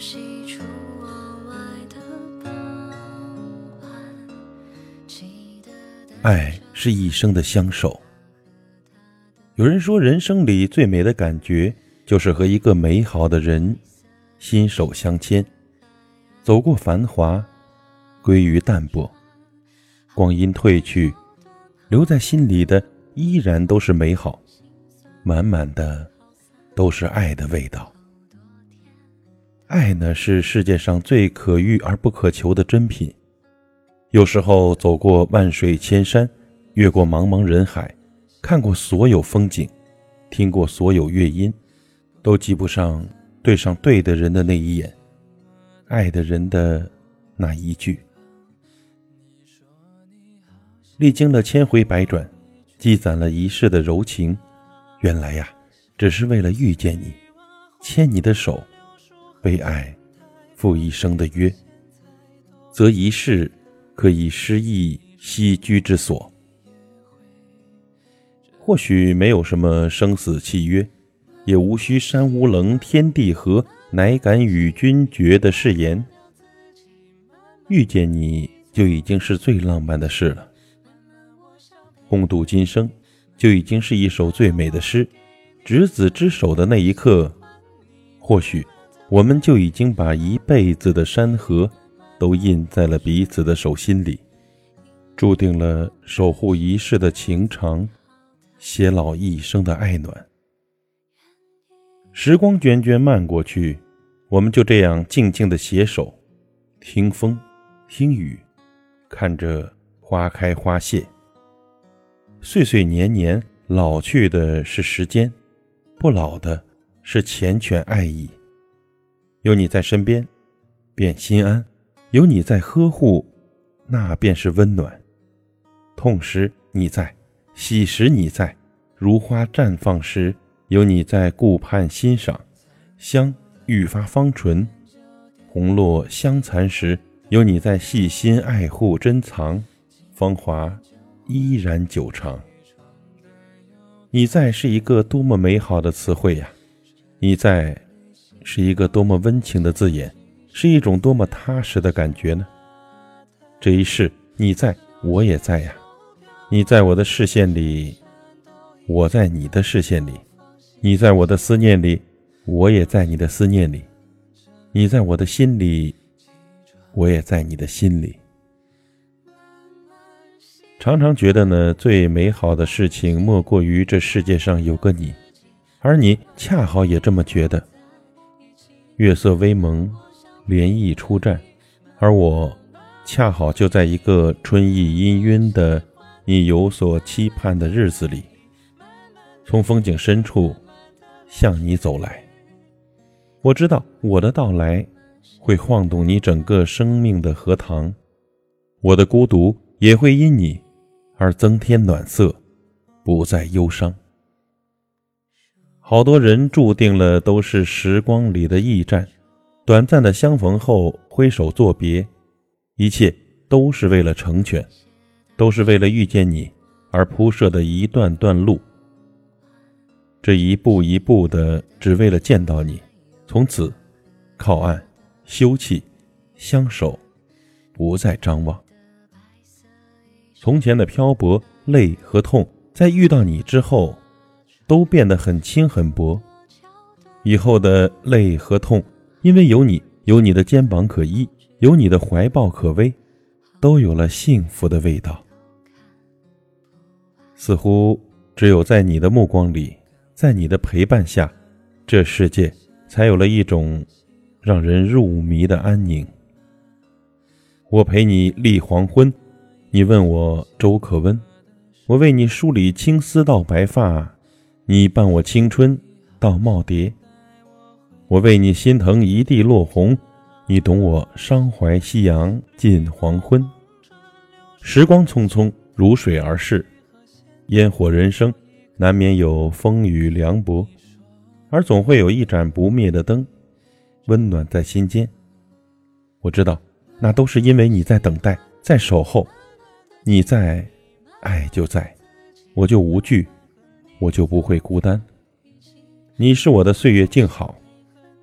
洗出我外的爱是一生的相守。有人说，人生里最美的感觉，就是和一个美好的人心手相牵，走过繁华，归于淡泊。光阴褪去，留在心里的依然都是美好，满满的都是爱的味道。爱呢，是世界上最可遇而不可求的珍品。有时候走过万水千山，越过茫茫人海。看过所有风景，听过所有乐音，都及不上对上对的人的那一眼，爱的人的那一句。历经了千回百转，积攒了一世的柔情，原来呀，只是为了遇见你，牵你的手，为爱赴一生的约，则一世可以失意栖居之所。或许没有什么生死契约，也无需山无棱，天地合，乃敢与君绝的誓言。遇见你就已经是最浪漫的事了，共度今生就已经是一首最美的诗。执子之手的那一刻，或许我们就已经把一辈子的山河都印在了彼此的手心里，注定了守护一世的情长。偕老一生的爱暖，时光涓涓漫过去，我们就这样静静的携手，听风，听雨，看着花开花谢。岁岁年年，老去的是时间，不老的是缱绻爱意。有你在身边，便心安；有你在呵护，那便是温暖。痛时你在。喜时你在，如花绽放时有你在顾盼欣赏；香愈发芳醇，红落香残时有你在细心爱护珍藏，芳华依然久长。你在是一个多么美好的词汇呀！你在是一个多么温情的字眼，是一种多么踏实的感觉呢？这一世你在，我也在呀。你在我的视线里，我在你的视线里；你在我的思念里，我也在你的思念里；你在我的心里，我也在你的心里。常常觉得呢，最美好的事情莫过于这世界上有个你，而你恰好也这么觉得。月色微蒙，涟漪初绽，而我恰好就在一个春意氤氲的。你有所期盼的日子里，从风景深处向你走来。我知道我的到来会晃动你整个生命的荷塘，我的孤独也会因你而增添暖色，不再忧伤。好多人注定了都是时光里的驿站，短暂的相逢后挥手作别，一切都是为了成全。都是为了遇见你而铺设的一段段路，这一步一步的，只为了见到你，从此靠岸休憩，相守，不再张望。从前的漂泊、累和痛，在遇到你之后，都变得很轻很薄。以后的累和痛，因为有你，有你的肩膀可依，有你的怀抱可偎，都有了幸福的味道。似乎只有在你的目光里，在你的陪伴下，这世界才有了一种让人入迷的安宁。我陪你立黄昏，你问我粥可温，我为你梳理青丝到白发，你伴我青春到耄耋。我为你心疼一地落红，你懂我伤怀夕阳近黄昏。时光匆匆，如水而逝。烟火人生，难免有风雨凉薄，而总会有一盏不灭的灯，温暖在心间。我知道，那都是因为你在等待，在守候。你在，爱就在，我就无惧，我就不会孤单。你是我的岁月静好，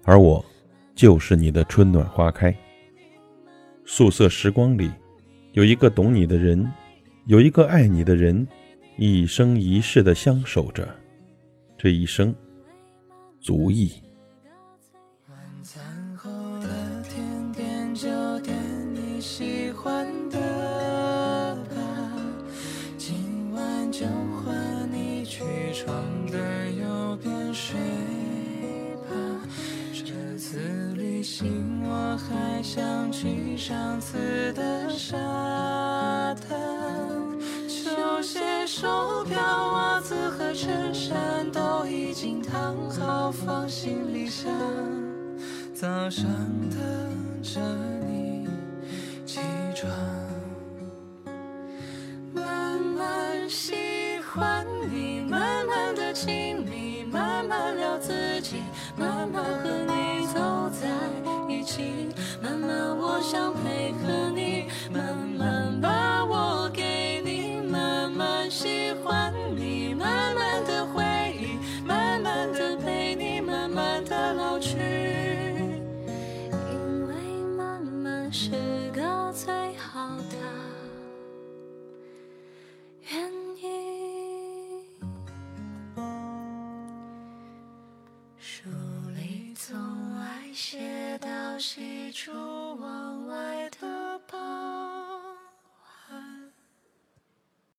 而我，就是你的春暖花开。素色时光里，有一个懂你的人，有一个爱你的人，一生一世的相守着，这一生足矣。喜欢的吧，今晚就换起床的右边睡吧。这次旅行我还想去上次的沙滩，球鞋、手表、袜子和衬衫都已经烫好放行李箱。早上等着你起床，自己，慢慢和你走在一起，慢慢我想配合你，慢慢把我给你，慢慢喜欢你，慢慢的回忆，慢慢的陪你，慢慢的老去。里总爱写到喜出望